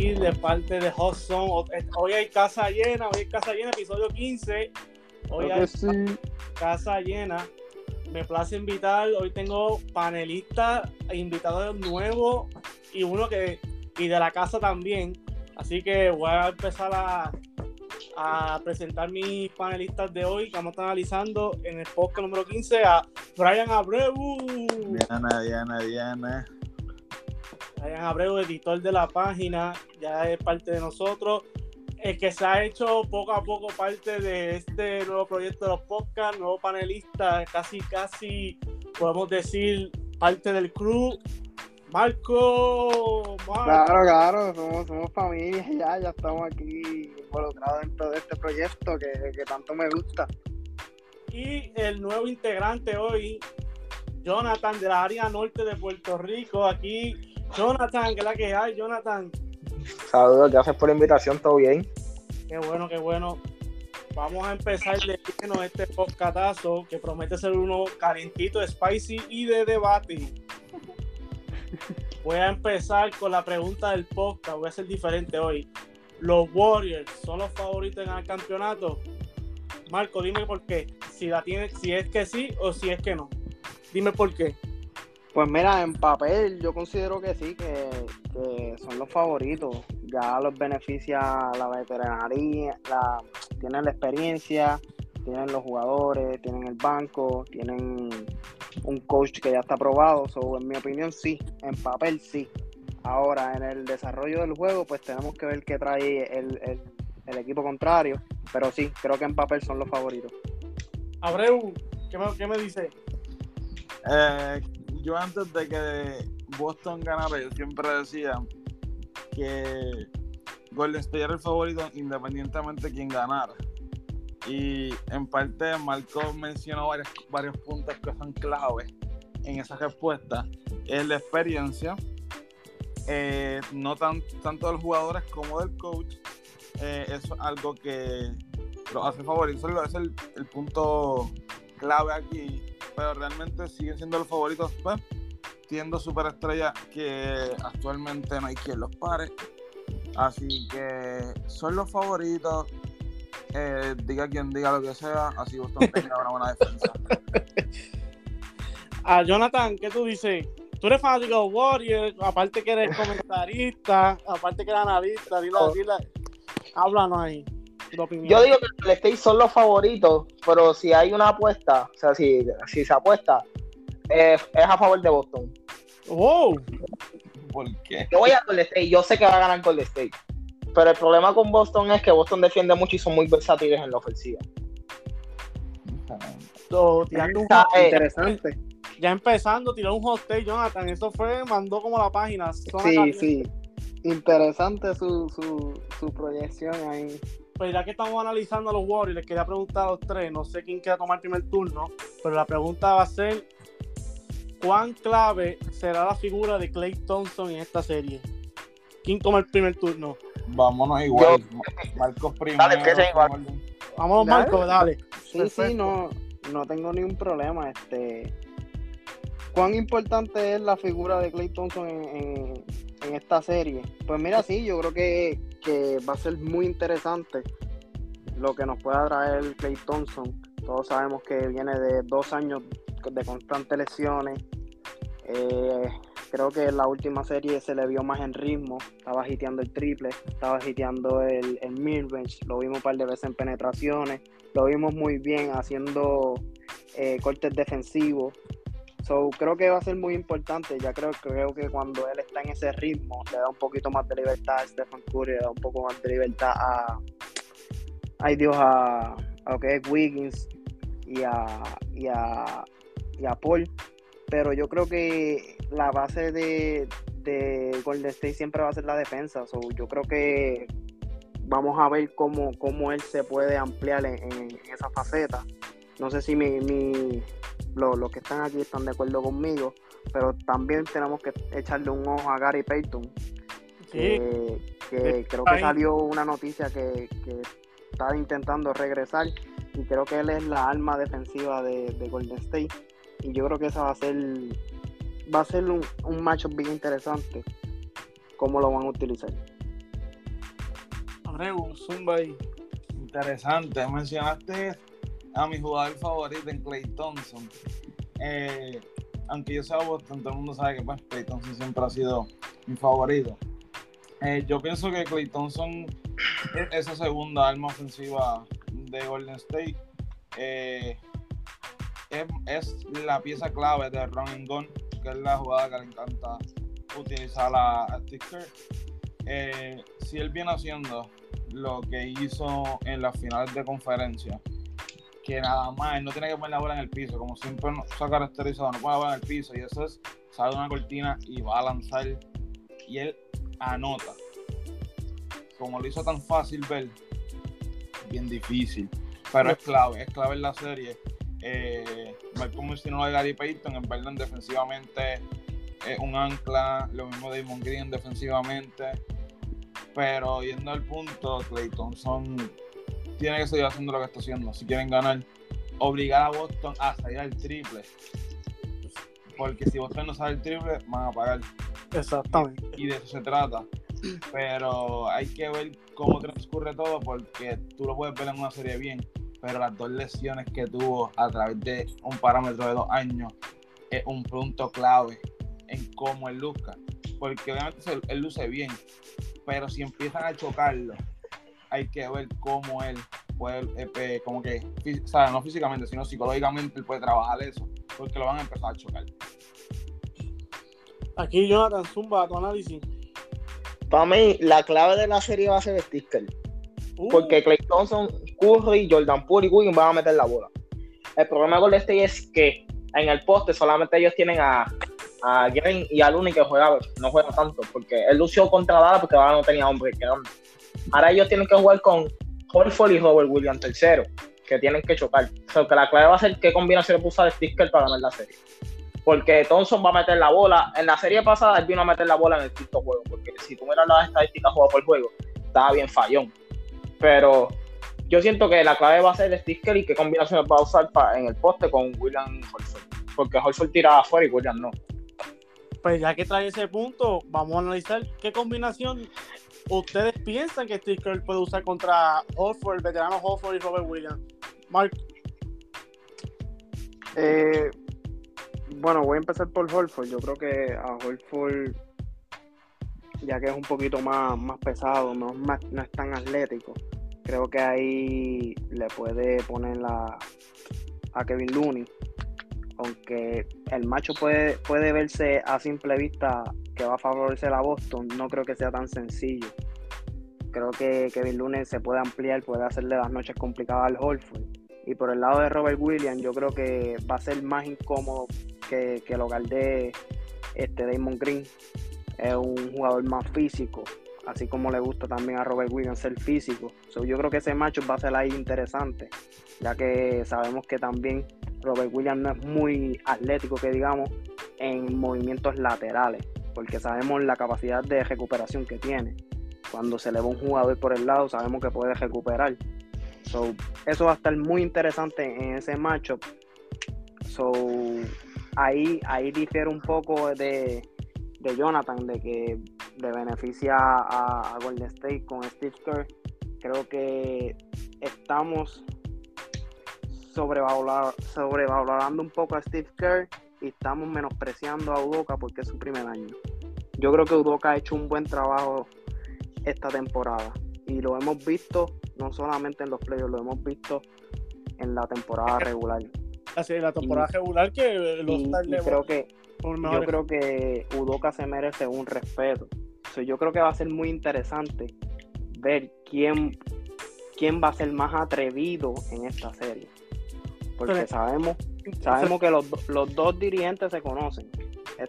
aquí de parte de Hudson. Hoy hay casa llena, hoy hay casa llena, episodio 15. Hoy hay casa llena. Me place invitar, hoy tengo panelistas, invitados nuevos y uno que, y de la casa también. Así que voy a empezar a, a presentar mis panelistas de hoy que vamos a estar analizando en el podcast número 15 a Brian Abreu. Diana, Diana, Diana. Brian Abreu, editor de la página, ya es parte de nosotros. El que se ha hecho poco a poco parte de este nuevo proyecto de los podcasts, nuevo panelista, casi, casi podemos decir parte del crew. Marco, Claro, claro, somos, somos familia ya, ya estamos aquí involucrados dentro de este proyecto que, que tanto me gusta. Y el nuevo integrante hoy, Jonathan de la área norte de Puerto Rico, aquí Jonathan, que la que hay, Jonathan. Saludos, gracias por la invitación, todo bien. Qué bueno, qué bueno. Vamos a empezar de lleno este podcatazo que promete ser uno calentito, spicy y de debate. Voy a empezar con la pregunta del podcast, voy a ser diferente hoy. ¿Los Warriors son los favoritos en el campeonato? Marco, dime por qué. Si la tiene, si es que sí o si es que no. Dime por qué. Pues mira, en papel yo considero que sí, que, son los favoritos. Ya los beneficia la veterinaria, la, tienen la experiencia, tienen los jugadores, tienen el banco, tienen un coach que ya está probado. So, en mi opinión, sí, en papel sí. Ahora, en el desarrollo del juego, pues tenemos que ver qué trae el, equipo contrario. Pero sí, creo que en papel son los favoritos. Abreu, ¿qué me, qué me dice? Eh, yo antes de que Boston ganara, yo siempre decía que Golden State era el favorito independientemente de quién ganara. Y en parte Marco mencionó varios, varios puntos que son claves en esa respuesta. Es la experiencia, eh, no tan, tanto de los jugadores como del coach. Eh, eso es algo que lo hace favorito. Eso es el, el punto clave aquí pero realmente siguen siendo los favoritos, pues, siendo superestrella que actualmente no hay quien los pare. Así que son los favoritos. Eh, diga quien diga lo que sea, así Boston tenga una buena defensa. A Jonathan, ¿qué tú dices? Tú eres fanático de Warriors, aparte que eres comentarista, aparte que eres analista, dile, oh. dile, háblanos ahí. Yo digo que el State son los favoritos, pero si hay una apuesta, o sea, si, si se apuesta, es a favor de Boston. ¡Oh! ¿Por qué? Yo voy a Golden State, yo sé que va a ganar Golden State. Pero el problema con Boston es que Boston defiende mucho y son muy versátiles en la ofensiva. interesante. Ya empezando, tiró un hot Jonathan. Eso fue, mandó como la página. Sí, sí. Interesante su, su, su proyección ahí pues ya que estamos analizando a los Warriors, les quería preguntar a los tres, no sé quién quiera tomar el primer turno, pero la pregunta va a ser, ¿cuán clave será la figura de Clay Thompson en esta serie? ¿Quién toma el primer turno? Vámonos igual, Marcos primero. Dale, igual. Vamos, Marcos, dale. Sí, sí, no, no tengo ningún problema. Este, ¿Cuán importante es la figura de Clay Thompson en, en esta serie? Pues mira, sí, yo creo que que va a ser muy interesante lo que nos pueda traer Clay Thompson. Todos sabemos que viene de dos años de constantes lesiones. Eh, creo que en la última serie se le vio más en ritmo. Estaba hiteando el triple, estaba hiteando el, el mid-range. Lo vimos un par de veces en penetraciones. Lo vimos muy bien haciendo eh, cortes defensivos creo que va a ser muy importante. Ya creo, creo que cuando él está en ese ritmo, le da un poquito más de libertad a Stephen Curry, le da un poco más de libertad a. Ay Dios, a, a es Wiggins y a, y a, y a Paul. Pero yo creo que la base de, de Golden State siempre va a ser la defensa. yo creo que vamos a ver cómo, cómo él se puede ampliar en, en esa faceta. No sé si mi, los, que están aquí están de acuerdo conmigo, pero también tenemos que echarle un ojo a Gary Payton, que, creo que salió una noticia que, está intentando regresar y creo que él es la alma defensiva de, Golden State y yo creo que esa va a ser va a ser un, un matchup bien interesante cómo lo van a utilizar. Abreu, Zumba ahí. Interesante. Mencionaste a mi jugador favorito en Clay Thompson. Eh, aunque yo sea Boston, todo el mundo sabe que pues, Clay Thompson siempre ha sido mi favorito. Eh, yo pienso que Clay Thompson es esa segunda arma ofensiva de Golden State. Eh, es, la pieza clave de running gun, que es la jugada que le encanta utilizar a, Sticker. Eh, si él viene haciendo lo que hizo en las finales de conferencia, que nada más, no tiene que poner la bola en el piso, como siempre se ha caracterizado, no pone la bola en el piso, y eso es, sale una cortina y va a lanzar, y él anota. Como lo hizo tan fácil ver, bien difícil, pero es clave, es clave en la serie. Eh, Malcolm mencionó de Gary Payton, en verdad defensivamente es un ancla, lo mismo de Damon Green defensivamente, pero yendo al punto, Clay Thompson tiene que seguir haciendo lo que está haciendo. Si quieren ganar, obligar a Boston a salir al triple. Porque si Boston no sale al triple, van a pagar. Exactamente. Y de eso se trata. Pero hay que ver cómo transcurre todo porque tú lo puedes ver en una serie bien. Pero las dos lesiones que tuvo a través de un parámetro de dos años es un punto clave en cómo él luzca. Porque obviamente él luce bien, pero si empiezan a chocarlo, hay que ver cómo él puede, eh, como que, o sea, no físicamente, sino psicológicamente él puede trabajar eso, porque lo van a empezar a chocar. Aquí Jonathan Zumba, tu análisis. Para mí, la clave de la serie va a ser Sticker. Uh. Porque Clay Thompson, Curry, Jordan Poole y Wiggins van a meter la bola. El problema con este es que en el poste solamente ellos tienen a, a Green y a Looney que juega, no juega tanto, porque él lució contra Dada porque ahora no tenía hombre que Ahora ellos tienen que jugar con Horford y Robert Williams tercero, que tienen que chocar. O sea, que la clave va a ser qué combinación puso de Sticker para ganar la serie. Porque Thompson va a meter la bola. En la serie pasada él vino a meter la bola en el quinto juego. Porque si tú miras las estadísticas juego por juego, estaba bien fallón. Pero yo siento que la clave va a ser Sticker y qué combinación va a usar en el poste con William Horford. Porque Horford tira afuera y William no. Pues ya que trae ese punto, vamos a analizar qué combinación ustedes piensan que Steve puede usar contra Hofford, el veterano Hofford y Robert Williams. Mark. Eh, bueno, voy a empezar por Holford. Yo creo que a Holford, ya que es un poquito más, más pesado, no, no es tan atlético, creo que ahí le puede poner la, a Kevin Looney. Aunque el macho puede, puede verse a simple vista que va a favorecer a Boston, no creo que sea tan sencillo. Creo que Kevin Lunes se puede ampliar, puede hacerle las noches complicadas al Holford. Y por el lado de Robert Williams, yo creo que va a ser más incómodo que, que el de este Damon Green. Es un jugador más físico, así como le gusta también a Robert Williams ser físico. yo creo que ese macho va a ser ahí interesante, ya que sabemos que también Robert Williams no es muy atlético, que digamos, en movimientos laterales porque sabemos la capacidad de recuperación que tiene. Cuando se le va un jugador por el lado, sabemos que puede recuperar. So, eso va a estar muy interesante en ese matchup. So, ahí, ahí difiere un poco de, Jonathan, de que le beneficia a, Golden State con Steve Kerr. Creo que estamos sobrevalorando un poco a Steve Kerr y estamos menospreciando a Udoka porque es su primer año. Yo creo que Udoka ha hecho un buen trabajo esta temporada y lo hemos visto no solamente en los playoffs, lo hemos visto en la temporada regular. Así, la temporada regular que los creo que yo creo que Udoka se merece un respeto. yo creo que va a ser muy interesante ver quién, quién va a ser más atrevido en esta serie. Porque sabemos Sabemos que los, los dos dirigentes se conocen,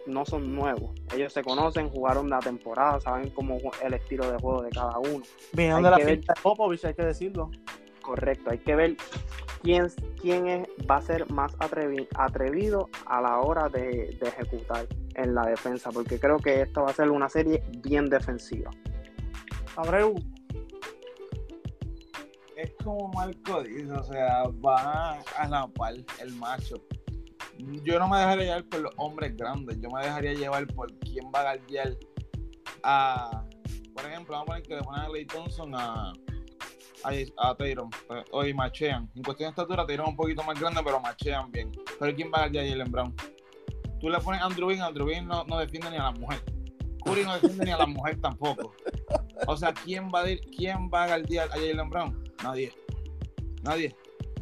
no son nuevos. Ellos se conocen, jugaron la temporada, saben cómo el estilo de juego de cada uno. Vinieron de la de Popovich, hay que decirlo. Correcto, hay que ver quién, quién es, va a ser más atrevido a la hora de, de ejecutar en la defensa, porque creo que esta va a ser una serie bien defensiva. Abreu, es como Marco dice, o sea, va a la par el macho. Yo no me dejaría llevar por los hombres grandes, yo me dejaría llevar por quién va a guardiar a, por ejemplo, vamos a poner que le ponen a Clay Thompson a, a, a Tyron, hoy machean. En cuestión de estatura, Tyron un poquito más grande, pero machean bien. Pero ¿quién va a guardar a Jalen Brown? Tú le pones a Andrew Bean, Andrew Bean no, no defiende ni a la mujer. Curry no defiende ni a la mujer tampoco. O sea, ¿quién va a, quién va a guardar a Jalen Brown? Nadie. Nadie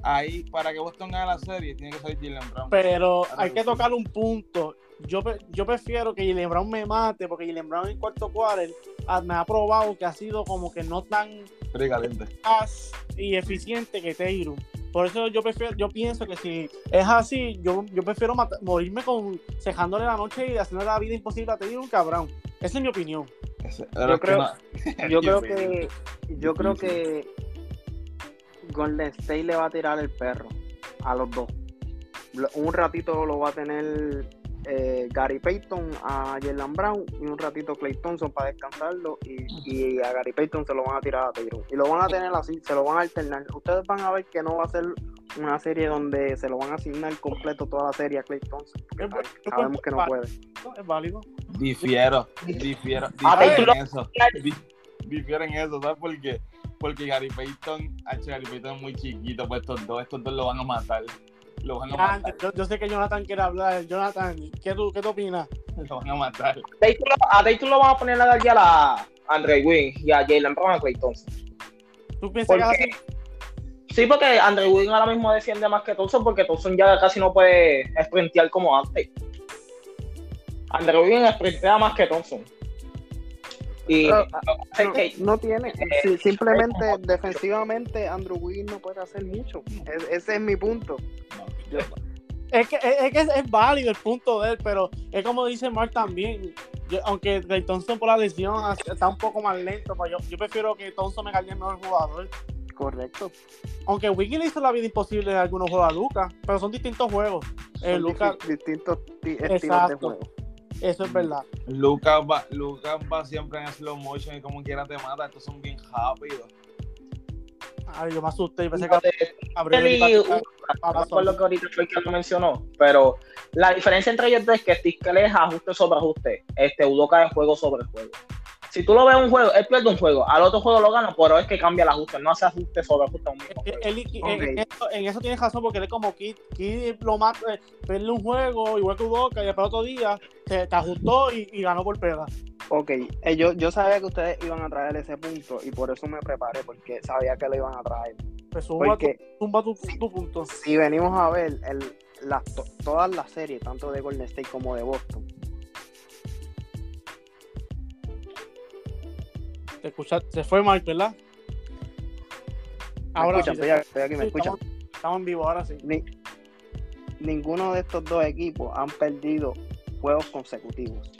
ahí para que Boston gane la serie tiene que salir Jalen Brown. Pero hay que tocar un punto. Yo, yo prefiero que Jalen Brown me mate porque Jalen Brown en cuarto quarter ah, me ha probado que ha sido como que no tan y eficiente que Taylor. Por eso yo prefiero, yo pienso que si es así, yo, yo prefiero morirme con cejándole la noche y haciendo la vida imposible a Taylor un cabrón. Esa es mi opinión. yo creo, yo creo que yo creo que Golden State le va a tirar el perro a los dos. Un ratito lo va a tener eh, Gary Payton a Jalen Brown y un ratito Clay Thompson para descansarlo y, a Gary Payton se lo van a tirar a Tyrone. Y lo van a tener así, se lo van a alternar. Ustedes van a ver que no va a ser una serie donde se lo van a asignar completo toda la serie a Clay Thompson. sabemos que no puede. Es válido. Difiero, difiero, difiero en eso. Difiero en eso, ¿sabes por qué? Porque Gary Payton, H. Gary Payton es muy chiquito, pues estos dos, estos dos lo van a matar. Lo van a matar. Yo, sé que Jonathan quiere hablar. Jonathan, ¿qué tú, qué tú opinas? Lo van a matar. A Dayton lo van a poner a ya a Andre Wynn y a Jalen Brown a Clay Thompson. ¿Tú piensas que así? Sí, porque Andre Wynn ahora mismo defiende más que Thompson porque Thompson ya casi no puede sprintear como antes. Andre Wynn sprintea más que Thompson. Y ah, no, tiene, eh, simplemente defensivamente Andrew Wiggins no puede hacer mucho. ese es mi punto. Es que, es, que es, válido el punto de él, pero es como dice Mark también. aunque Ray Thompson por la lesión está un poco más lento, pues yo, yo prefiero que Thompson me caiga el mejor jugador. Correcto. Aunque Wiggins hizo la vida imposible en algunos juegos a Lucas, pero son distintos juegos. Eh, son distintos estilos de juego. Eso es verdad. Lucas va, Lucas va siempre en slow motion y como quiera te mata. Estos son bien rápidos. Ay, yo me asusté y pensé que por lo que ahorita fue que lo mencionó, pero la diferencia entre ellos es que Stiskel es ajuste sobre ajuste, este Udoka es juego sobre juego si tú lo ves un juego, él pierde un juego, al otro juego lo gana, pero es que cambia el ajuste, no hace ajuste sobre ajuste a un mismo en, eso, tienes razón, porque él es como Kid, Kid lo mata, eh, pierde un juego, igual que Udoka, y después otro día te, ajustó y, ganó por pega. Ok, eh, yo, yo sabía que ustedes iban a traer ese punto y por eso me preparé, porque sabía que lo iban a traer. Pues zumba, tu, tu, punto. Si venimos a ver el, todas las series, tanto de Golden State como de Boston, Te escucha, se fue Mike, ¿verdad? Ahora sí, estoy, aquí, me escuchan. Estamos, en vivo, ahora sí. ninguno de estos dos equipos han perdido juegos consecutivos.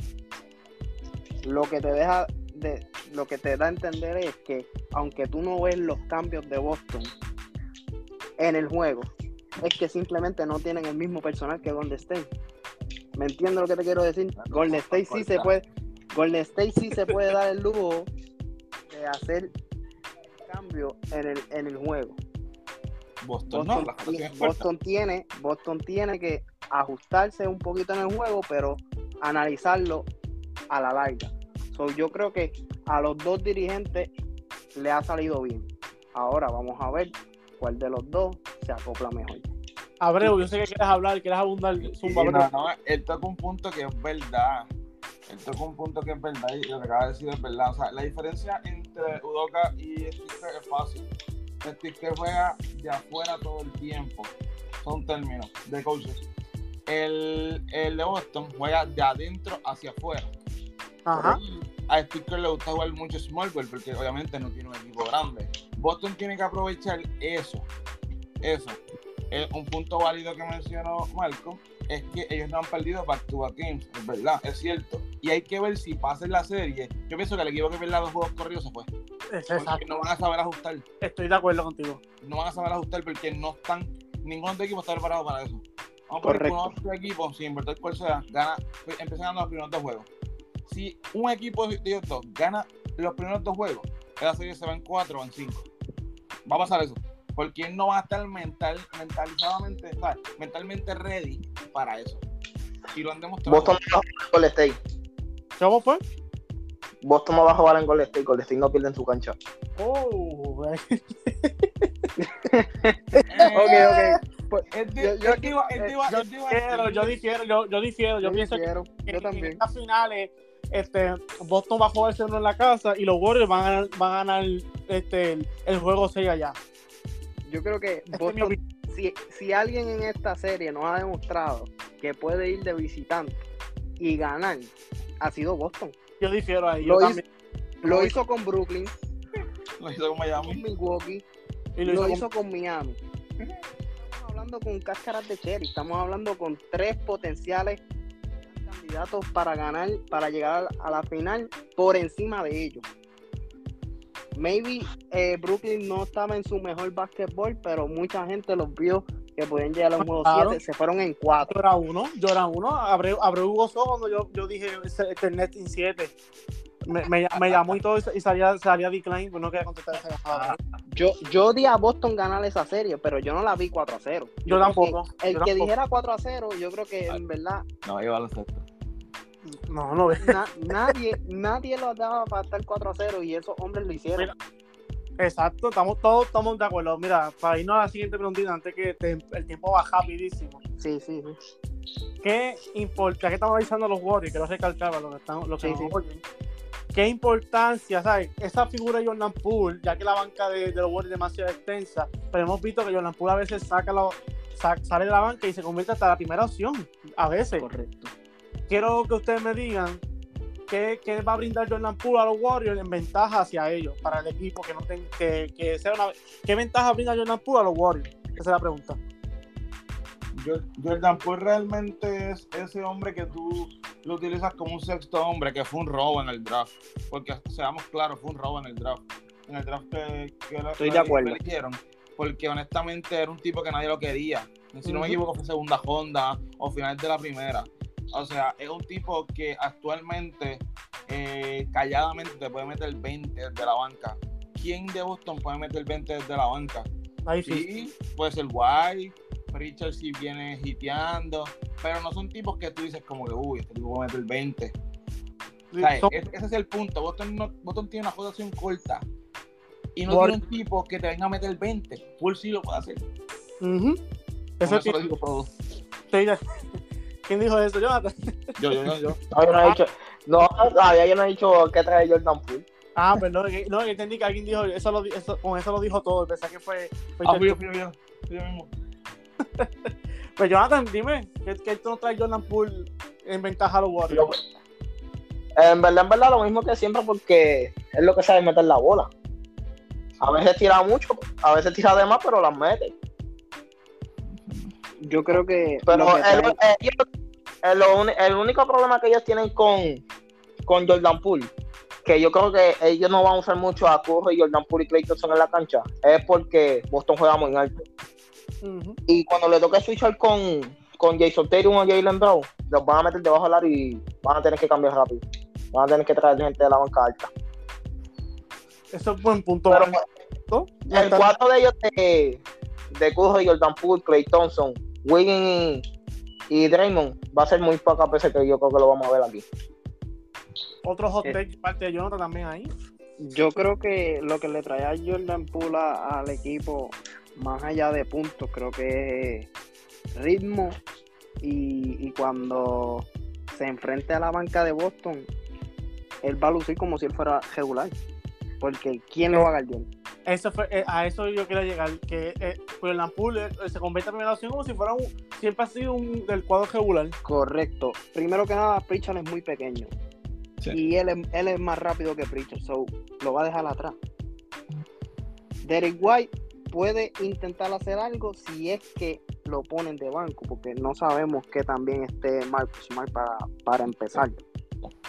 Lo que te deja de, lo que te da a entender es que aunque tú no ves los cambios de Boston en el juego, es que simplemente no tienen el mismo personal que Golden State. ¿Me entiendes lo que te quiero decir? Golden State sí se puede, Golden State sí se puede dar el lujo hacer cambio en el, en el juego. Boston, tiene, Boston, tiene, que ajustarse un poquito en el juego, pero analizarlo a la larga. yo creo que a los dos dirigentes le ha salido bien. Ahora vamos a ver cuál de los dos se acopla mejor. Abreu, yo sé que quieres hablar, quieres abundar. él toca un punto que es verdad. Él toca un punto que es verdad y lo que acaba de decir es verdad. O sea, la diferencia entre Udoka y Sticker es fácil. Sticker juega de afuera todo el tiempo. Son términos de coaches. El, el de Boston juega de adentro hacia afuera. Ajá. A Sticker le gusta jugar mucho small ball porque obviamente no tiene un equipo grande. Boston tiene que aprovechar eso. Eso. Es un punto válido que mencionó Marco es que ellos no han perdido back to back games, es verdad, es cierto. Y hay que ver si pasa en la serie. Yo pienso que el equipo que pierde dos juegos corridos se fue. Exacto. no van a saber ajustar. Estoy de acuerdo contigo. No van a saber ajustar porque no están, ningún otro equipo está preparado para eso. Vamos a poner que uno otro equipo, sin invertir cuál sea, gana, empieza ganando los primeros dos juegos. Si un equipo de ellos dos gana los primeros dos juegos, la serie se va en cuatro o en cinco. Va a pasar eso porque él no va a estar mental, mentalizadamente, mentalmente ready para eso. Y lo han demostrado. Boston Golden State. ¿Cómo fue? Boston no va a jugar en Golden State, Golden State no pierde en su cancha. Oh, ok, ok. Pues, yo, yo, digo, yo, difiero, yo, yo difiero, yo, pienso que, yo también. en estas finales este, Boston va a jugarse uno en la casa y los Warriors van a, van a ganar este, el, juego 6 allá. Yo creo que Boston, si, si alguien en esta serie nos ha demostrado que puede ir de visitante y ganar, ha sido Boston. Yo difiero ahí. Lo, hizo, lo hizo con Brooklyn. Lo hizo con Miami. Con Milwaukee. Y lo, hizo, con... Miami. Estamos hablando con cáscaras de cherry. Estamos hablando con tres potenciales candidatos para ganar, para llegar a la final por encima de ellos. Maybe eh, Brooklyn no estaba en su mejor básquetbol, pero mucha gente los vio que podían llegar a los juego 7, se fueron en 4. Yo era uno, yo era uno. Abreu, Abreu gozó cuando yo, yo dije Ethernet en 7. Me, me, me, llamó y todo y salía, salía decline, pues no quería contestar esa llamada. Yo, yo di a Boston ganar esa serie, pero yo no la vi 4 a 0. Yo, tampoco. El que dijera 4 a 0, yo creo que en verdad. No, iba a los sexto. No, no nadie, nadie lo daba para estar 4 a 0 y esos hombres lo hicieron. Exacto, estamos todos estamos de acuerdo. Mira, para irnos a la siguiente pregunta, antes que el tiempo va rapidísimo. Sí, sí, sí. ¿Qué importa? que estamos avisando a los Warriors, que lo recalcaba, lo que están, lo que ¿Qué importancia, sabes? Esa figura de Jordan Poole, ya que la banca de, los Warriors es demasiado extensa, pero hemos visto que Jordan Poole a veces saca lo, sale de la banca y se convierte hasta la primera opción, a veces. Correcto. Quiero que ustedes me digan ¿qué, va a brindar Jordan Poole a los Warriors en ventaja hacia ellos, para el equipo que no que, sea una ¿Qué ventaja brinda Jordan Poole a los Warriors? Esa es la pregunta. Jordan Poole realmente es ese hombre que tú lo utilizas como un sexto hombre, que fue un robo en el draft. Porque seamos claros, fue un robo en el draft. En el draft que, Estoy de acuerdo. eligieron. Porque honestamente era un tipo que nadie lo quería. Si no me equivoco, fue segunda ronda o final de la primera. O sea, es un tipo que actualmente eh, calladamente te puede meter 20 desde la banca. ¿Quién de Boston puede meter 20 desde la banca? Ahí sí, puede ser White, Richard si viene hiteando, pero no son tipos que tú dices como que, uy, este tipo puede meter 20. ese es el punto. Boston, no, Boston tiene una rotación corta y no tiene un tipo que te venga a meter 20. Paul sí lo puede hacer. Eso, eso lo digo todo. ¿Quién dijo eso, Jonathan? Yo, yo, yo. yo. No, yo no he dicho, no, todavía yo no he dicho que trae Jordan Poole. Ah, pues no, no, entendí que alguien dijo, eso, lo, eso con eso lo dijo todo, pensé que fue... fue ah, fui yo, fui yo, fui yo mismo. pues Jonathan, dime, ¿qué, qué tú no traes Jordan Poole en ventaja a los Warriors? En verdad, en verdad, lo mismo que siempre, porque es lo que sabe meter la bola. A veces tira mucho, a veces tira de más, pero las mete. Yo creo que. Pero el, único problema que ellos tienen con, con Jordan Poole, que yo creo que ellos no van a usar mucho a Curry, Jordan Poole y Clay Thompson en la cancha, es porque Boston juega muy alto. Y cuando le toque switchar con, con Jason Tatum o Jalen Brown, los van a meter debajo del aro y van a tener que cambiar rápido. Van a tener que traer gente de la banca alta. Eso es buen punto. Pero, el cuatro de ellos de, de Curry, Jordan Poole, Clay Thompson, Wiggins y, Draymond va a ser muy pocas veces que yo creo que lo vamos a ver aquí. Otro hot eh. take parte de Jonathan también ahí. Yo creo que lo que le trae a Jordan Poole al equipo, más allá de puntos, creo que es ritmo y, cuando se enfrente a la banca de Boston, él va a lucir como si él fuera regular. Porque ¿quién lo va a ganar eso fue, eh, a eso yo quiero llegar, que eh, pues Poole eh, se convierte en primera opción como si fuera un, siempre ha sido un del cuadro regular. Correcto. Primero que nada, Pritchard es muy pequeño. Y él es, él es más rápido que Pritchard, so lo va a dejar atrás. Derek White puede intentar hacer algo si es que lo ponen de banco, porque no sabemos que también esté Marcus Smart para, para empezar.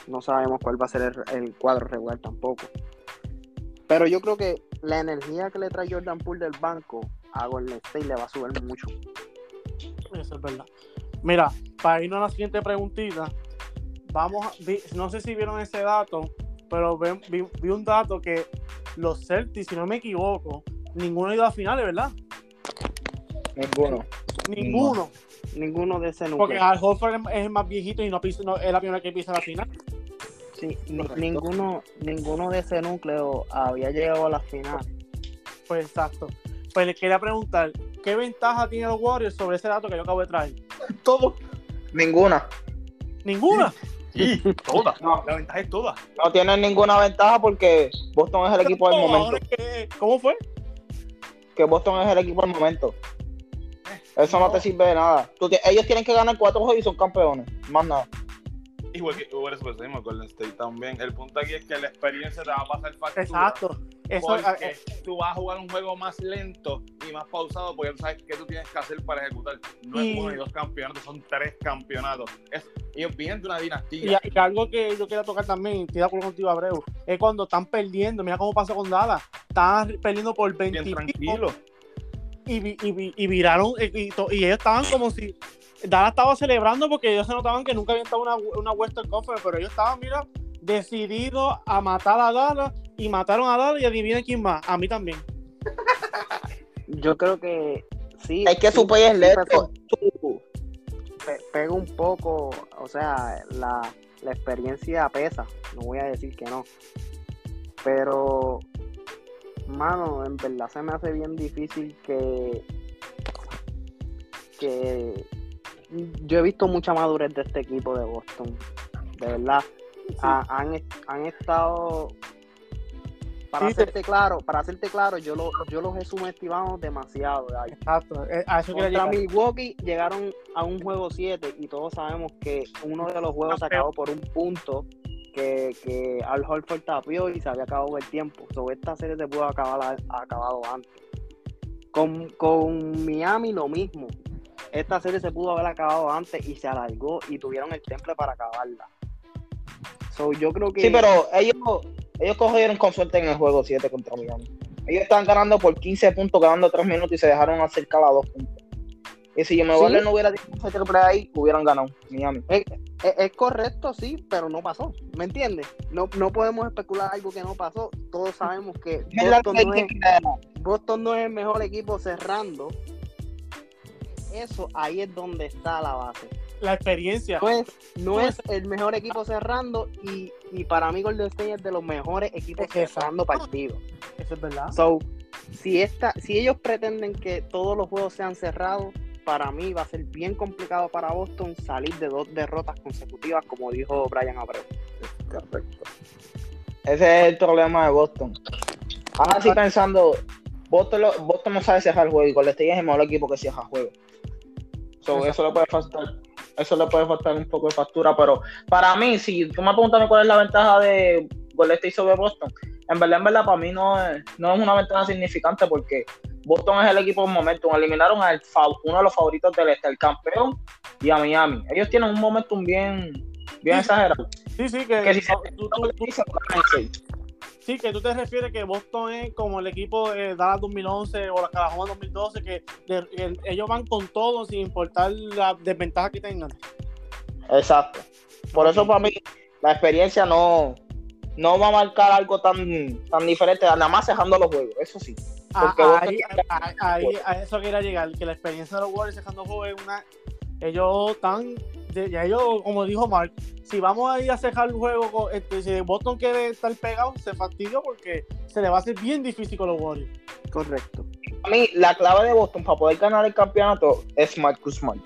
No sabemos cuál va a ser el, el cuadro regular tampoco. Pero yo creo que la energía que le trae Jordan Poole del banco a Golden State le va a subir mucho. Eso es verdad. Mira, para irnos a la siguiente preguntita, vamos, a, no sé si vieron ese dato, pero vi, un dato que los Celtics, si no me equivoco, ninguno ha ido a finales, ¿verdad? Ninguno. Ninguno. Ninguno de ese núcleo. Porque Al Horford es el más viejito y no, pisa, no es la primera que pisa la final. Sí, ninguno, ninguno de ese núcleo había llegado a la final. Pues exacto. Pues le quería preguntar, ¿qué ventaja tiene los Warriors sobre ese dato que yo acabo de traer? Todo. Ninguna. ¿Ninguna? Sí, toda. No. La ventaja es toda. No tienen ninguna ventaja porque Boston es el equipo del momento. ¿Cómo fue? Que Boston es el equipo del momento. Eso no, te sirve de nada. ellos tienen que ganar cuatro juegos y son campeones. Más nada. Igual que igual eso decimos Golden State también. El punto aquí es que la experiencia te va a pasar factura. Exacto. Eso, eh, tú vas a jugar un juego más lento y más pausado porque tú sabes qué tú tienes que hacer para ejecutar. No es uno ni dos campeonatos, son tres campeonatos. Es, ellos vienen de una dinastía. Y, algo que yo quiero tocar también, estoy de acuerdo contigo, Abreu, es cuando están perdiendo. Mira cómo pasó con Dallas. Estaban perdiendo por 20 Bien tranquilo. Y, y, y, viraron, y, y ellos estaban como si Dallas estaba celebrando porque ellos se notaban que nunca habían estado una, una Western Conference, pero ellos estaban, mira, decididos a matar a Dallas y mataron a Dallas y adivinen quién más, a mí también. Yo creo que sí. Hay que su país Pega un poco, o sea, la, la experiencia pesa, no voy a decir que no. Pero, mano, en verdad se me hace bien difícil que que yo he visto mucha madurez de este equipo de Boston. De verdad. han, estado. Para hacerte claro, para hacerte claro, yo, lo, yo los he subestimado demasiado. Exacto. Eh, a eso Contra Milwaukee llegaron a un juego 7 y todos sabemos que uno de los juegos se acabó por un punto que, que Al Horford tapió y se había acabado el tiempo. Sobre esta serie se pudo acabar acabado antes. Con, con Miami lo mismo esta serie se pudo haber acabado antes y se alargó y tuvieron el temple para acabarla. So, yo creo que... Sí, pero ellos, ellos cogieron con suerte en el juego 7 contra Miami. Ellos estaban ganando por 15 puntos, ganando 3 minutos y se dejaron acercar a 2 puntos. Y si yo me ¿Sí? no hubiera dicho ese triple ahí, hubieran ganado Miami. Es, es, correcto, sí, pero no pasó. ¿Me entiendes? No, no podemos especular algo que no pasó. Todos sabemos que Boston no, es, Boston no es el mejor equipo cerrando eso ahí es donde está la base. La experiencia. No es, el mejor equipo cerrando y, para mí Golden State es de los mejores equipos cerrando partidos. Eso es verdad. So, si, esta, si ellos pretenden que todos los juegos sean cerrados, para mí va a ser bien complicado para Boston salir de dos derrotas consecutivas, como dijo Brian Abreu. Perfecto. Ese es el problema de Boston. Ahora sí pensando, Boston, Boston no sabe cerrar el juego y Golden State es el mejor equipo que cierra el juego eso le puede faltar, eso le puede faltar un poco de factura, pero para mí, si tú me preguntas cuál es la ventaja de Golden State sobre Boston, en verdad, en verdad, para mí no es, no es una ventaja significante porque Boston es el equipo en momentum. Eliminaron a uno de los favoritos del este, el campeón, y a Miami. Ellos tienen un momentum bien, bien exagerado. Sí, sí, que, si se, Sí, que tú te refieres que Boston es como el equipo de Dallas 2011 o la Calahoma 2012, que ellos van con todo sin importar la desventaja que tengan. Exacto. Por eso para mí la experiencia no, no va a marcar algo tan, tan diferente, nada más dejando los juegos, eso sí. Ah, ahí, ahí, a eso quería llegar, que la experiencia de los Warriors dejando juegos es una... Ellos están ya yo, como dijo Mark, si vamos a ir a cejar el juego, este, si Boston quiere estar pegado, se fastidia porque se le va a hacer bien difícil con los Warriors. Correcto. A mí, la clave de Boston para poder ganar el campeonato es Marcus Smart.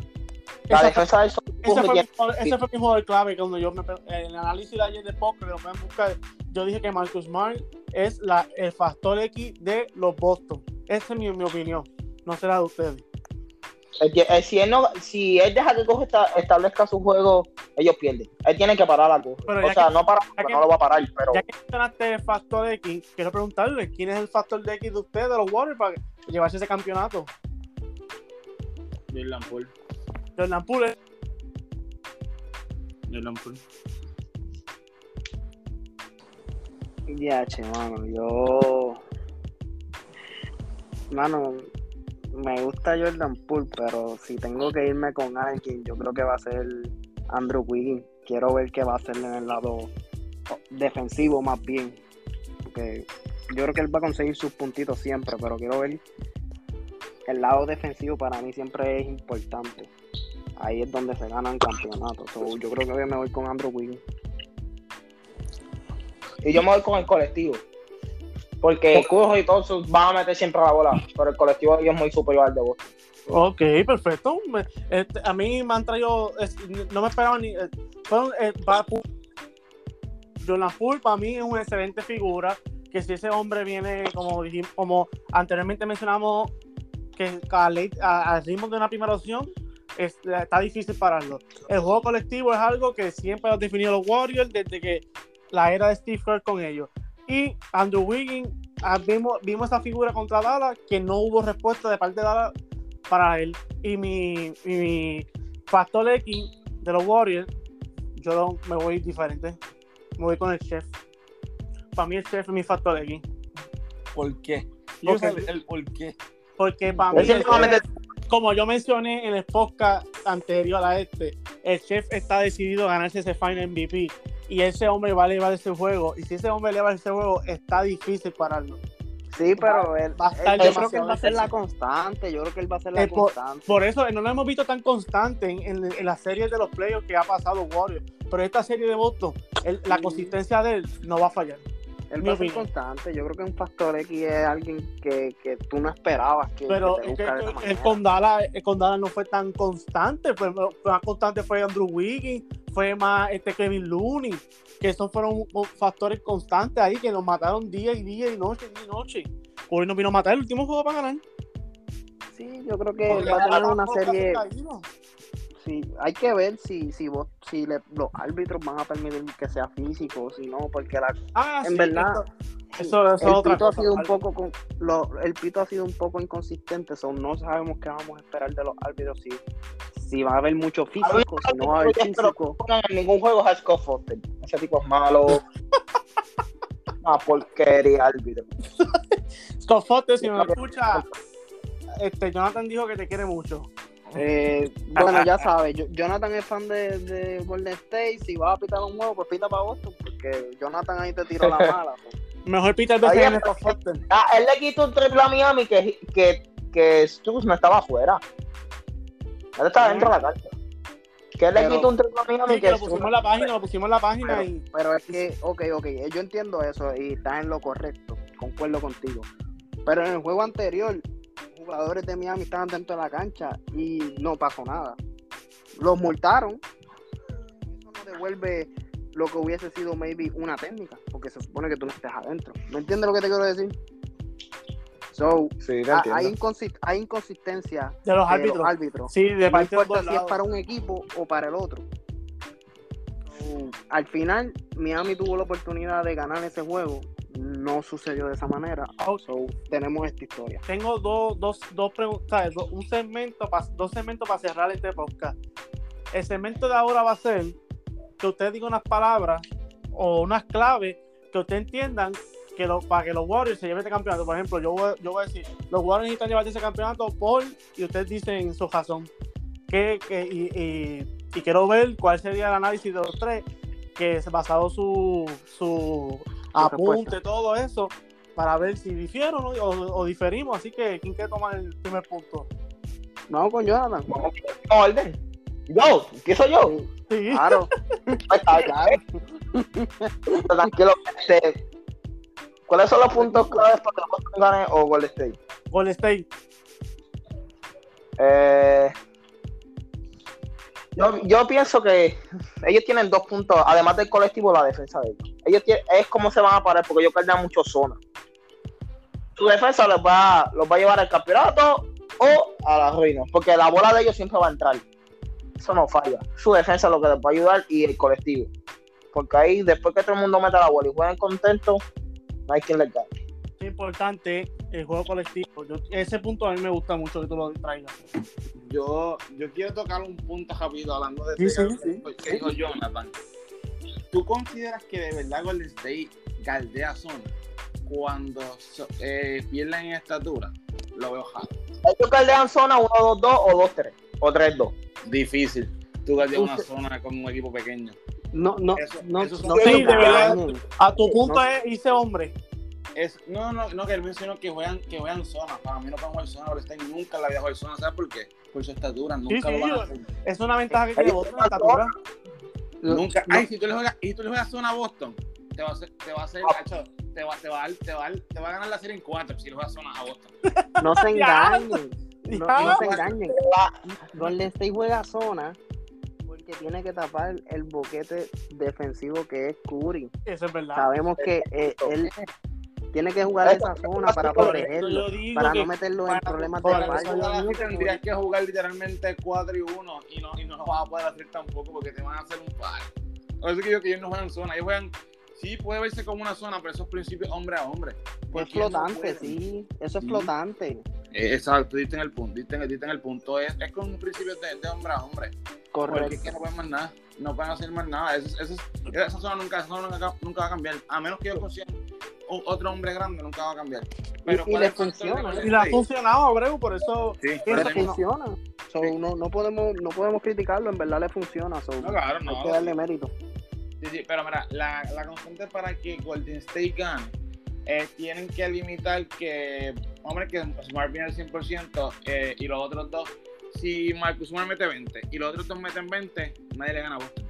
La defensa de ese, fue mi, ese fue mi jugador clave cuando yo me, en el análisis de ayer de poker lo pueden buscar yo dije que Marcus Smart es la, el factor X de los Boston esa es mi, mi opinión no será de ustedes si, él no, si él deja que coge establezca su juego, ellos pierden. Él tiene que parar algo. O sea, no para, no lo va a parar. Pero... Ya que mencionaste el factor X, quiero preguntarle: ¿quién es el factor de X de ustedes, de los Warriors, para llevarse ese campeonato? Jordan Poole. Jordan Poole. Jordan Poole. Ya, che, mano, yo. Mano, me gusta Jordan Poole, pero si tengo que irme con alguien, yo creo que va a ser Andrew Wiggins. Quiero ver qué va a hacer en el lado defensivo más bien. Porque yo creo que él va a conseguir sus puntitos siempre, pero quiero ver el lado defensivo para mí siempre es importante. Ahí es donde se ganan campeonatos. yo creo que voy me voy con Andrew Wiggins. Y yo me voy con el colectivo. Porque Curry y todos van a meter siempre la bola, pero el colectivo es muy superior al de Boston. Ok, perfecto. Este, a mí me han traído, no me esperaban ni. Eh, fueron, eh, Poole para mí es una excelente figura. Que si ese hombre viene, como dijimos, como anteriormente mencionamos, que al ritmo de una primera opción, está difícil pararlo. El juego colectivo es algo que siempre han definido los Warriors desde que la era de Steve Kerr con ellos. Y Andrew Wiggins, ah, vimos, vimos esa figura contra Dallas que no hubo respuesta de parte de Dallas para él. Y mi, mi factor X de los Warriors, yo me voy diferente. Me voy con el chef. Para mí el chef es mi factor X. ¿Por qué? Yo sé el, por qué. Porque para mí, como yo mencioné en el podcast anterior a este, el chef está decidido a ganarse ese Final MVP y ese hombre va a llevar ese juego. Y si ese hombre lleva ese juego, está difícil pararlo. Sí, pero él, va a yo creo que él va a ser la constante. Yo creo que él va a ser la constante. Por eso no lo hemos visto tan constante en, en, las series de los playoffs que ha pasado Warriors. Pero esta serie de Boston, la consistencia de él no va a fallar. Él va a ser constante. Yo creo que un factor X es alguien que, que tú no esperabas que. Pero que el, con Dallas, con Dallas no fue tan constante. Fue, más constante fue Andrew Wiggins, fue más este Kevin Looney. Que esos fueron factores constantes ahí que nos mataron día y día y noche y noche. Hoy nos vino a matar el último juego para ganar. Sí, yo creo que va a tener una serie sí, hay que ver si, si vos, si los árbitros van a permitir que sea físico o si no, porque la, ah, en verdad eso, eso, el pito ha sido un poco con, lo, el pito ha sido un poco inconsistente, so no sabemos qué vamos a esperar de los árbitros si, si va a haber mucho físico, si no va a haber físico. En ningún juego es Scott Foster, ese tipo es malo. Una porquería árbitro. Scott Foster, si me escucha, este, Jonathan dijo que te quiere mucho. Eh, bueno, ya sabes, Jonathan es fan de, de, Golden State. Si vas a pitar un juego, pues pita para Boston, porque Jonathan ahí te tiró la mala. Pues. Mejor pita el BCN Ah, él le quitó un triple a Miami que, que, que no estaba afuera. Él estaba dentro de la carta. Que le quitó un triple a Miami que. Lo pusimos en la página, lo pusimos en la página pero, y. Pero es que, ok, ok, yo entiendo eso y está en lo correcto. Concuerdo contigo. Pero en el juego anterior, jugadores de Miami estaban dentro de la cancha y no pasó nada. Los multaron. Eso no devuelve lo que hubiese sido maybe una técnica, porque se supone que tú no estés adentro. ¿Me entiendes lo que te quiero decir? So, hay, hay, inconsistencia de los árbitros. Sí, de no importa si es para un equipo o para el otro. al final, Miami tuvo la oportunidad de ganar ese juego no sucedió de esa manera. So, tenemos esta historia. Tengo dos, dos, dos preguntas, un segmento, dos segmentos para cerrar este podcast. El segmento de ahora va a ser que usted diga unas palabras o unas claves que usted entiendan que lo, para que los Warriors se lleven este campeonato. Por ejemplo, yo voy, yo voy a decir, los Warriors necesitan llevarse ese campeonato por, y ustedes dicen su razón. Que, que, y, y, quiero ver cuál sería el análisis de los tres, que basado su, su apunte, todo eso, para ver si difiero o, diferimos. Así que, ¿quién quiere tomar el primer punto? Vamos con Jonathan. Orden. Yo, ¿qué soy yo? Sí. Claro. Tranquilo. Este, ¿Cuáles son los puntos claves para que Boston gane o Golden State? Golden State. Eh, yo, yo, pienso que ellos tienen dos puntos, además del colectivo, la defensa de ellos. Ellos es como se van a parar porque ellos cargan mucho zona. Su defensa los va, los va a llevar al campeonato o a la ruina, porque la bola de ellos siempre va a entrar. Eso no falla. Su defensa es lo que les va a ayudar y el colectivo. Porque ahí, después que todo el mundo meta la bola y jueguen contento, no hay quien les gane. Es importante el juego colectivo. ese punto a mí me gusta mucho que tú lo traigas. Yo, yo quiero tocar un punto rápido hablando de sí, sí, que dijo Jonathan. ¿Tú consideras que de verdad Golden State galdea zona cuando eh, pierden en estatura? Lo veo jado. Ellos galdean zona 1-2-2 o 2-3 o 3-2. Difícil. Tú galdeas una zona con un equipo pequeño. No, no, no, no, sí, de verdad. A tu punto es irse hombre. Es, no, no, no, que él mencionó que juegan, que juegan zona. Para mí no pueden jugar zona, State nunca la había jugado zona. ¿Sabes por qué? Por su estatura. Nunca lo van a hacer. Es una ventaja que tiene Boston, estatura. Nunca. Ay, si tú le juegas, y tú le juegas zona a Boston, te va a hacer, te va a hacer, te va, te va, te va, te va a ganar la serie en cuatro si vas a zona a Boston. No se engañen. no, no, se engañen. Golden State juega zona porque tiene que tapar el boquete defensivo que es Curry. Eso es verdad. Sabemos que eh, él tiene que jugar esa zona para protegerlo, para no meterlo en problemas de fallo. Tendrías que jugar literalmente 4 y 1 y no, y no lo vas a poder hacer tampoco porque te van a hacer un par. Por eso que yo que ellos no juegan zona, ellos juegan Sí, puede verse como una zona, pero esos principios hombre a hombre. Es flotante, sí. Eso es flotante. Eh, exacto, diste en el punto, diste en, el punto. Es, es con un principio de, de, hombre a hombre. Correcto. Porque es que no pueden más nada, no pueden hacer más nada. esa zona, nunca, esa zona nunca, nunca, va a cambiar. A menos que ellos consigan otro hombre grande, nunca va a cambiar. Pero y, le funciona. Y le ha funcionado a Abreu, por eso. Sí, le funciona. So, no, no, podemos, no podemos criticarlo, en verdad le funciona. So, no, claro, no. Hay que darle mérito. Sí, sí, pero mira, la, la constante para que Golden State gane eh, tienen que limitar que, hombre, que Smart viene al 100% eh, y los otros dos, si Marcus Smart mete 20 y los otros dos meten 20, nadie le gana a Boston.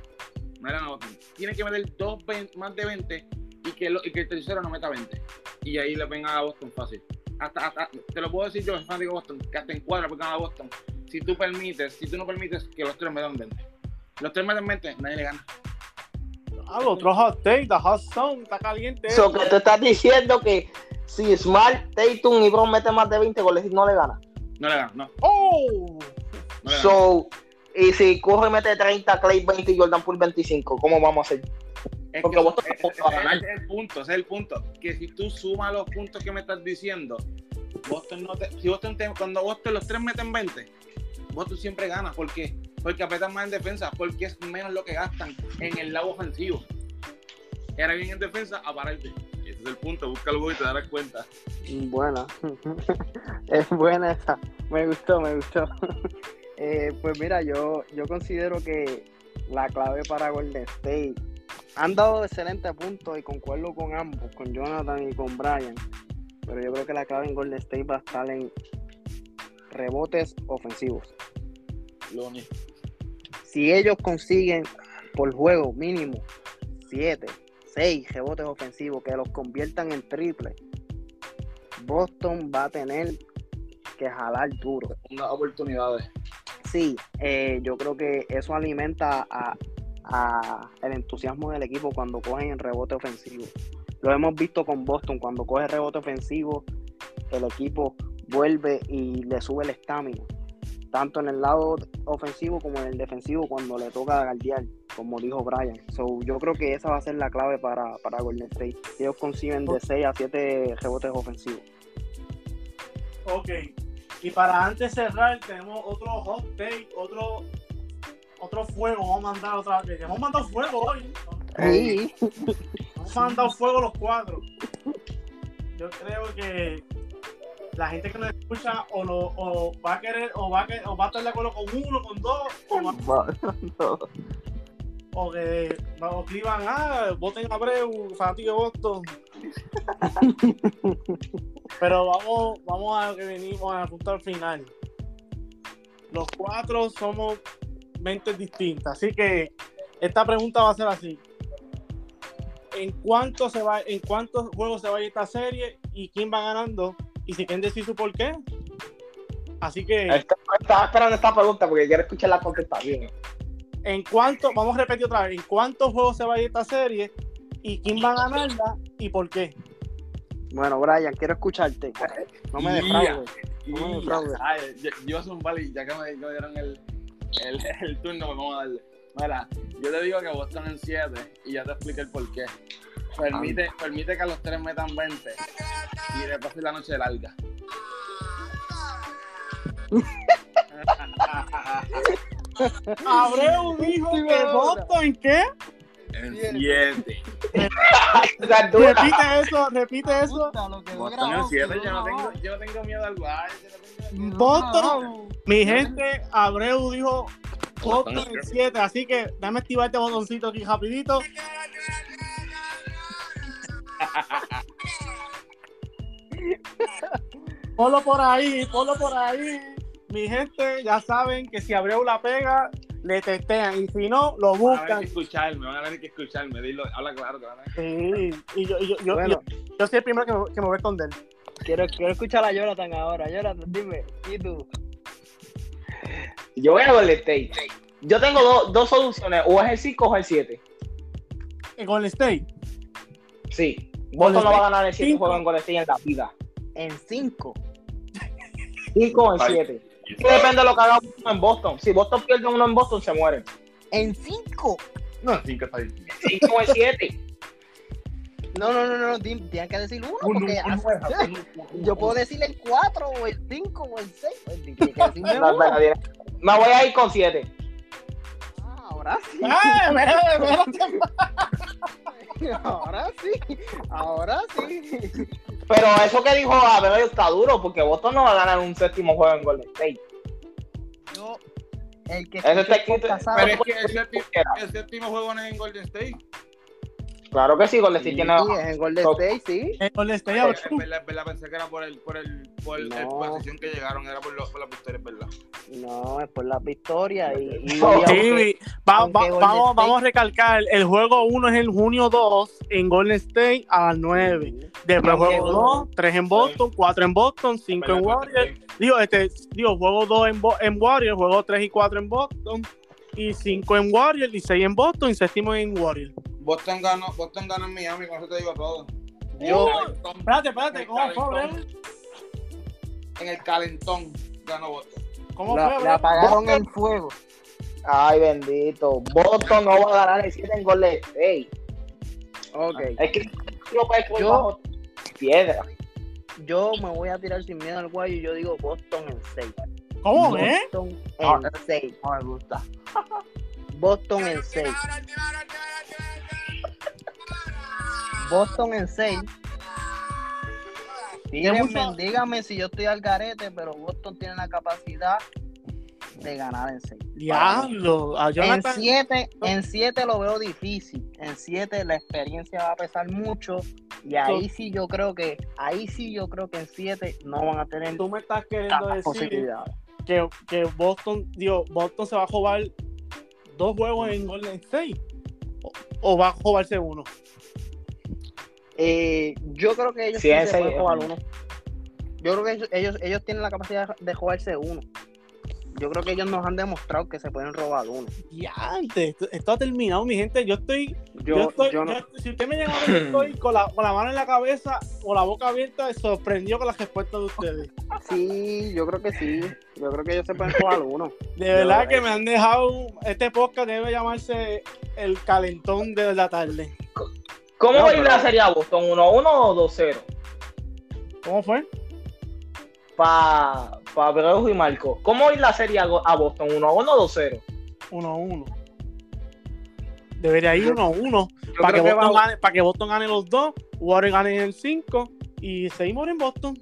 Nadie le gana a Boston. Tiene que meter dos más de 20 y que, el tercero no meta 20. Y ahí le venga a Boston fácil. Hasta, hasta, te lo puedo decir yo, fan de Boston, que hasta en cuadra porque gana Boston. Si tú permites, si tú no permites que los tres metan 20. Los tres meten 20, nadie le gana. Ah, otro hot take, the hot zone, está caliente. So que tú estás diciendo que si Smart, Tatum y Bron meten más de 20 goles, no le gana. No le gana, no. ¡Oh! No so, y si Curry mete 30, Clay 20 y Jordan Poole 25, ¿cómo vamos a hacer? Es Porque vos es, es, es, el punto, ese es el punto. Que si tú sumas los puntos que me estás diciendo, Boston no te, si Boston te, cuando Boston los tres meten 20, Boston siempre gana. ¿Por qué? Porque apretan más en defensa, porque es menos lo que gastan en el lado ofensivo. Era bien en defensa, aparte. Ese es el punto, búscalo y te darás cuenta. Buena, es buena esa, me gustó, me gustó. Eh, pues mira, yo, yo considero que la clave para Golden State han dado excelentes puntos y concuerdo con ambos, con Jonathan y con Brian. Pero yo creo que la clave en Golden State va a estar en rebotes ofensivos. Loni si ellos consiguen por juego mínimo 7, 6 rebotes ofensivos que los conviertan en triple, Boston va a tener que jalar duro. Unas oportunidades. Sí, eh, yo creo que eso alimenta a, el entusiasmo del equipo cuando cogen el rebote ofensivo. Lo hemos visto con Boston, cuando coge rebote ofensivo, el equipo vuelve y le sube el estamina tanto en el lado ofensivo como en el defensivo cuando le toca guardiar, como dijo Brian. So, yo creo que esa va a ser la clave para, para Golden State. Ellos consiguen de 6 a 7 rebotes ofensivos. Ok. Y para antes cerrar, tenemos otro hot take, otro, otro fuego. Vamos a mandar otra vez. Hemos mandado fuego hoy. Sí. Hemos mandado fuego los cuatro. Yo creo que la gente que nos escucha o, lo, o va a querer o va a, o va a estar de acuerdo con uno, con dos, o, o que o escriban, ah, voten a Breu, fanático de Boston. Pero vamos, vamos a lo que venimos a punto al final. Los cuatro somos mentes distintas, así que esta pregunta va a ser así. ¿En cuánto se va, en cuántos juegos se va a ir esta serie y quién va ganando? Y si quieren decir su por qué. Así que. Estaba esperando esta pregunta porque quiero escuchar la contestación. En cuánto, vamos a repetir otra vez, ¿en cuántos juegos se va a ir esta serie? ¿Y quién va a ganarla y por qué? Bueno, Brian, quiero escucharte. No me defraudes. No me defraudes. yo, yo soy un bali, ya que me, dieron el, el, el, turno, pues vamos a darle. Mira, yo te digo que Boston en 7 y ya te explico el por qué. Permite, permite que a los tres metan 20 y después de la noche larga. Abreu dijo que Boston en qué? En 7. repite eso, repite eso. Boston en 7, yo no tengo, yo no tengo miedo al guay. Boston, mi gente, Abreu dijo Boston en 7, así que dame activar este botoncito aquí rapidito. Polo por ahí, polo por ahí. Mi gente, ya saben que si Abreu la pega, le testean y si no, lo buscan. Van a que escucharme, van a tener que escucharme, dilo, habla claro. Sí, y yo, yo, yo, yo, yo, soy el primero que me, que me voy a esconder. Quiero, quiero escuchar a Jonathan ahora. Jonathan, dime, ¿y tú? Yo voy a Golden State. Yo tengo dos soluciones, o es el 5 o es el 7. ¿En Golden State? Sí. Boston no va a ganar el 7 juego en Golden State en la vida. ¿En 5? 5 o en 7. Depende de lo que haga en Boston. Si Boston pierde uno en Boston, se muere. ¿En 5? No, en 5 está difícil. 5 o en 7. No, no, no, no, tienes que decir uno, porque yo puedo decir el 4 o el 5 o el 6. Pues, Me voy a ir con 7. Ah, ahora sí. Ah, ahora sí, ahora sí. Pero eso que dijo Abel está duro, porque Boston no va a ganar un séptimo juego en Golden State. Yo, el que escrito, pero es que el séptimo, el séptimo juego no es en Golden State. Claro que sí, Golden State tiene. Sí, en Golden State, sí. En Golden State, verdad, pensé que era por el, por el, por no. la posición que llegaron, era por, lo, por las victorias, ¿verdad? No, es por las victorias. Y, y, sí, aunque, va, va, vamos, State... vamos a recalcar: el juego 1 es el junio 2 en Golden State a las 9. Después juego 2, 3 en Boston, 4 en Boston, 5 en Warriors. Digo, este, digo, juego 2 en, en Warriors, juego 3 y 4 en Boston, y 5 en Warriors, y 6 en Boston, y séptimo en Warriors. Boston ganó, Boston ganó en Miami, con eso te digo todo. Yo, espérate, espérate, ¿cómo fue, En el calentón ganó Boston. ¿Cómo fue, Le apagaron el fuego. Ay, bendito. Boston no va a ganar el 7 en Golden State. Ok. Es que yo, piedra. Yo me voy a tirar sin miedo al guayo y yo digo Boston en 6. ¿Cómo, eh? Boston en 6. No me gusta. Boston en 6. Boston en 6. Díganme, díganme si yo estoy al garete, pero Boston tiene la capacidad de ganar en 6. Diablo. En 7 en siete lo veo difícil. En 7 la experiencia va a pesar mucho. Y ahí sí yo creo que, ahí sí yo creo que en 7 no van a tener Tú me estás queriendo decir que, que Boston, digo, Boston se va a jugar dos juegos en Golden State. O, o va a jugarse uno. Eh, yo creo que ellos sí, se pueden jugar uno. Yo creo que ellos, ellos, tienen la capacidad de jugarse uno. Yo creo que ellos nos han demostrado que se pueden robar uno. Ya, antes, esto, ha terminado, mi gente. Yo estoy. Yo, estoy si usted me llega a ver, estoy con la, con la mano en la cabeza o la boca abierta, sorprendió con las respuestas de ustedes. Sí, yo creo que sí. Yo creo que ellos se pueden jugar uno. De verdad que me han dejado. Este podcast debe llamarse El Calentón de la Tarde. ¿Cómo va a ir la serie a Boston? ¿1-1 o 2-0? ¿Cómo fue? Para pa Brejo y Marco. ¿Cómo va a ir la serie a, Boston? ¿1-1 o 2-0? 1-1. Debería ir 1-1 para que, Boston gane, para que Boston gane los dos, Warriors gane el 5 y seguimos en Boston.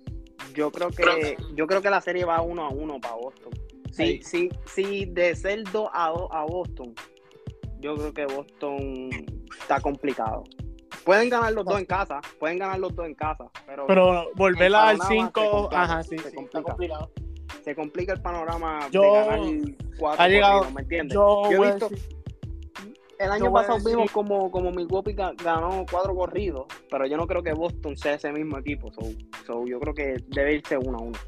Yo creo que yo creo que la serie va 1 1 para Boston. Sí, sí, sí, de ser 2 a, a Boston, yo creo que Boston está complicado. Pueden ganar los dos en casa, pueden ganar los dos en casa, pero, pero volverla al 5, ajá, sí, se sí, complica. complicado. Se complica el panorama yo, de ganar cuatro ha llegado, corridos, ¿me entiendes? Yo, yo he visto, el año pasado vimos como, como Milwaukee ganó cuatro corridos, pero yo no creo que Boston sea ese mismo equipo, so, so yo creo que debe irse uno a uno.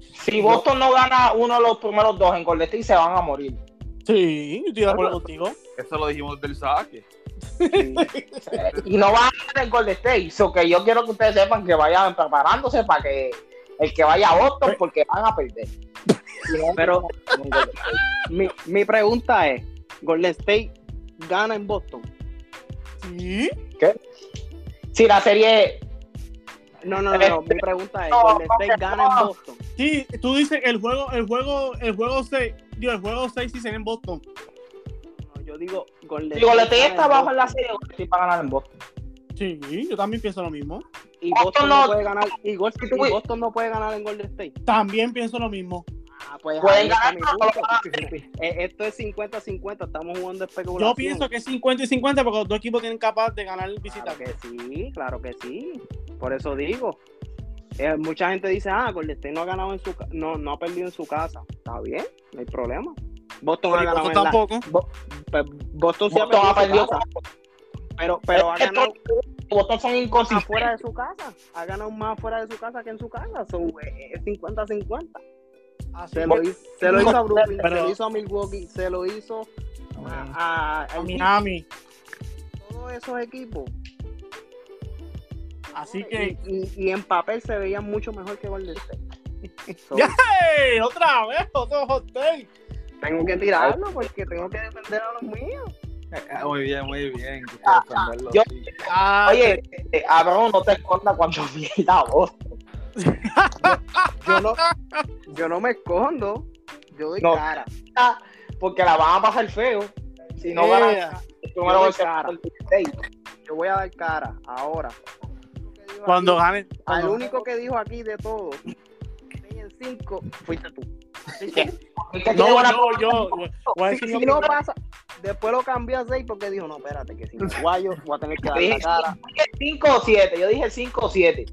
Si Boston no gana uno de los primeros dos en Golden State, se van a morir. Sí, yo estoy de acuerdo contigo. Eso lo dijimos del saque. y no va a ser el Golden State. So que yo quiero que ustedes sepan que vayan preparándose para que el que vaya a Boston, porque van a perder. Pero mi, mi pregunta es: ¿Golden State gana en Boston? ¿Sí? ¿Qué? Si la serie. No, no, no, no. mi pregunta es: ¿Golden State gana en Boston? Sí, tú dices el juego, el juego, el juego 6, digo, el juego 6 sí será en Boston yo digo Golden Si Golden State está abajo en la serie, Golden State va a ganar en Boston. Sí, yo también pienso lo mismo. Y Boston, no, puede ganar, y, Boston, y Boston no puede ganar en Golden State. También pienso lo mismo. Ah, pues Pueden ganar. Eh, esto es 50-50, estamos jugando especulación. Yo pienso que es 50 y 50 porque los dos equipos tienen capaz de ganar el visitante. Claro que sí, claro que sí. Por eso digo. Eh, mucha gente dice, ah, Golden State no ha ganado en su no, no ha perdido en su casa. Está bien, no hay problema. Boston ha ganado. Boston tampoco. Bo- pues, Boston sí Boston ha perdido. Pero, pero ha ganado Boston son inconsistentes. afuera de su casa. Ha ganado más afuera de su casa que en su casa. So, eh, es 50-50. Así Se lo, hizo, se lo hizo a Brooklyn, Pero- se lo hizo a Milwaukee, se lo hizo a, a- Miami. todos esos equipos. Así que. Y, y- y en papel se veían mucho mejor que Golden State. So, ¡Hey! Otra vez, otro hot take. Tengo que tirarlo porque tengo que defender a los míos. Eh, Muy bien, muy bien. Ah, yo- sí. Ah, Oye, eh, Abraham, no te escondas cuando pierda Boston. Yo no, yo no me escondo, yo doy No. cara. Porque la van a pasar feo. Si no Yeah. ganan el primero Yo doy cara. Yo voy a dar cara ahora. cuando gane. Al único que dijo aquí de todo, en 5, fuiste tú. Así No, buena yo, si, si no pasa, después lo cambié a 6 porque dijo, no, espérate, que si me guayo voy a tener que dar la cara. 5 o 7. Yo dije 5 o 7.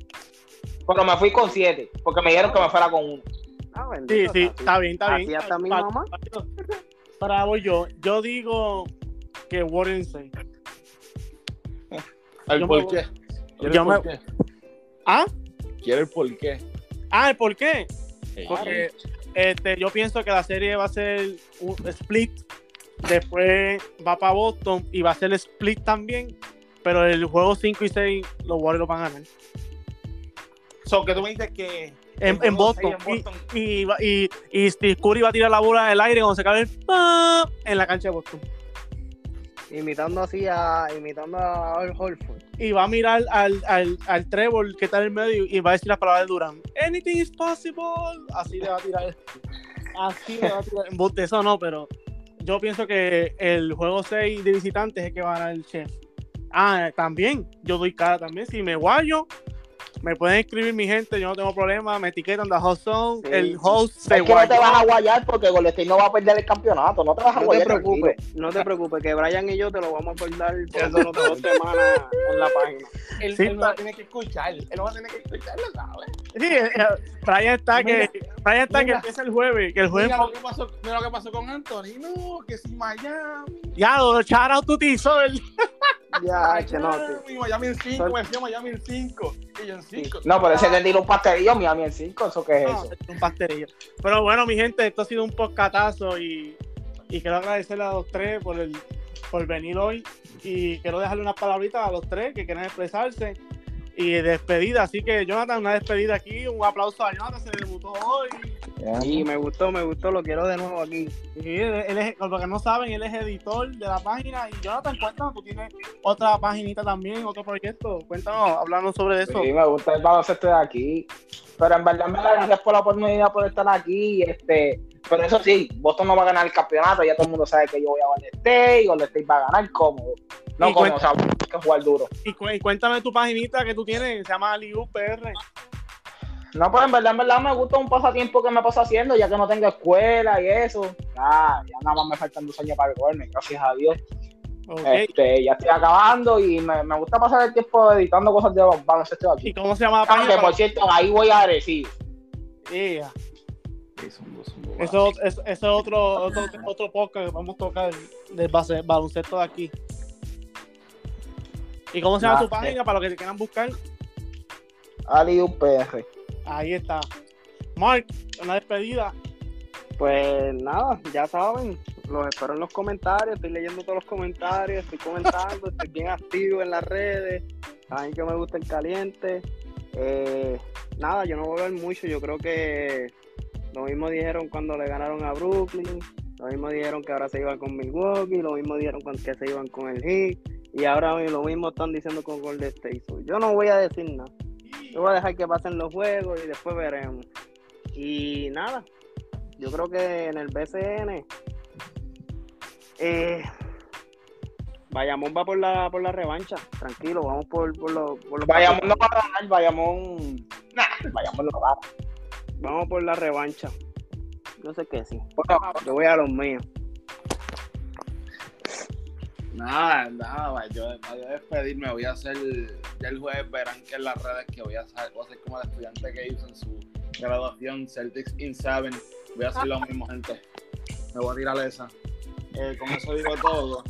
Pero me fui con 7. Porque me dijeron que me fuera con 1. Ah, Sí, sí, así. está bien, está Así bien. hasta mi mamá. Para voy yo. Yo digo que Warren State. ¿El Yo por me- qué? ¿Quieres yo el me- por qué? ¿Ah? ¿Quieres el por qué? Ah, ¿el por qué? Sí. Porque este, yo pienso que la serie va a ser un split. Después va para Boston y va a ser split también. Pero el juego 5 y 6 los Warriors van a ganar. So, que tú me dices que En, Boston. Y, y, va- y, y Steve Curry va a tirar la bola en el aire cuando se cae el ¡pam! en la cancha de Boston. Imitando así a, imitando a Al Horford. Y va a mirar al, al, al Trevor que está en el medio y va a decir las palabras de Durán. Anything is possible. Así le va a tirar. Así le va a tirar. Eso no, pero yo pienso que el juego 6 de visitantes es que va a ganar el chef. Ah, también. Yo doy cara también. Si me guayo, me pueden escribir mi gente. Yo no tengo problema. Me etiquetan de host zone. Sí. El host se Es que no te guayó. vas a guayar porque Golden State no va a perder el campeonato. No te vas a No te guayar. preocupes, no te preocupes, que Brian y yo te lo vamos a acordar por unas dos semanas en la página. él, Sí, él no va a tener que escuchar. Él no va a tener que escucharlo, ¿sabes? Sí, eh, eh, Brian está que, Brian está que mira. empieza el jueves. Que el jueves Mira lo que pasó, mira lo que pasó con Anthony. No, que si Miami. ya lo shout out to ti, Sol. Ya, que no, que- Miami, Miami en 5, me decía Miami en 5. Y yo en 5. No, pero ese tiró un pastelillo, Miami en 5. ¿Eso qué es No, eso? es un pastelillo. Pero bueno, mi gente, esto ha sido un podcatazo y, y quiero agradecerle a los tres por el por venir hoy y quiero dejarle unas palabritas a los tres que quieren expresarse y despedida. Así que Jonathan, una despedida aquí, un aplauso a Jonathan, se debutó hoy. Y me gustó, me gustó, lo quiero de nuevo aquí. Y él, es, por lo que no saben, él es editor de la página. Y Jonathan, cuéntanos, tú tienes otra paginita también, otro proyecto. Cuéntanos, hablando sobre eso. Sí, me gusta el baloncesto de aquí. Pero en verdad, en verdad, gracias por la oportunidad por estar aquí. Este, pero eso sí, Boston no va a ganar el campeonato. Ya todo el mundo sabe que yo voy a Golden State. Golden State va a ganar cómodo. No Y cómodo, o sea, hay que jugar duro. Y, cu- y cuéntame tu paginita que tú tienes, se llama Aliu PR. No, pues en verdad, en verdad me gusta un pasatiempo que me paso haciendo, ya que no tengo escuela y eso. Ya, ya nada más me faltan dos años para graduarme, gracias a Dios. Este, ya estoy acabando y me, me gusta pasar el tiempo editando cosas de baloncesto de ¿Y aquí. cómo se llama la Ah, página? que por cierto, ahí voy a decir. Yeah. Eso, eso, eso es otro, otro, otro podcast que vamos a tocar del base- baloncesto de aquí. ¿Y cómo se llama tu página para los que te quieran buscar? Ali UPR. Ahí está. Mark, una despedida. Pues nada, ya saben, los espero en los comentarios, estoy leyendo todos los comentarios, estoy comentando, estoy bien activo en las redes, saben que me gusta el caliente. Eh, nada, yo no voy a hablar mucho, yo creo que lo mismo dijeron cuando le ganaron a Brooklyn, lo mismo dijeron que ahora se iban con Milwaukee, lo mismo dijeron que se iban con el Heat, y ahora lo mismo están diciendo con Golden State. So, yo no voy a decir nada. Yo voy a dejar que pasen los juegos y después veremos. Y nada, yo creo que en el BCN, eh, Bayamón va por la, por la revancha. Tranquilo, vamos por, por, los, por los pasos. no va a ganar, vayamos. Nah, vayamos no va. Vamos por la revancha. Yo sé que sí. Bueno, Yo voy a los míos. Nada, nada, yo, yo despedirme voy a hacer, ya el jueves verán que en las redes que voy a hacer, voy a ser como el estudiante que hizo en su graduación, Celtics in Seven, voy a hacer lo mismo, gente. Me voy a tirar esa. Eh, con eso digo todo.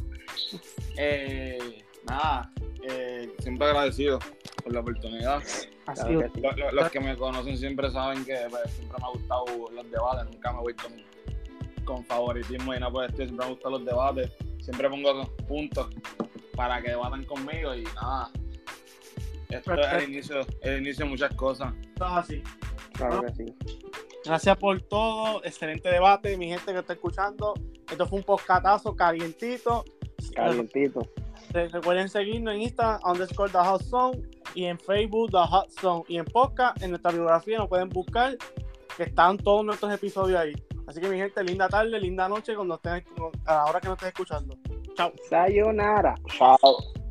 Eh, nada, eh, siempre agradecido por la oportunidad. los, que me conocen siempre saben que pues, siempre me ha gustado los debates, nunca me voy con, con favoritismo y nada por siempre me gustan los debates, siempre pongo puntos para que debatan conmigo y nada. Esto es el inicio, el inicio de muchas cosas. así. Claro que sí. Gracias por todo, excelente debate, mi gente que está escuchando. Esto fue un podcatazo calientito. Calientito. Recuerden seguirnos en Instagram, underscore The Hot Song, y en Facebook, The Hot Song. Y en podcast, en nuestra biografía nos pueden buscar, que están todos nuestros episodios ahí. Así que mi gente, linda tarde, linda noche cuando estén, a la hora que nos estén escuchando. Chao. Sayonara. Chao.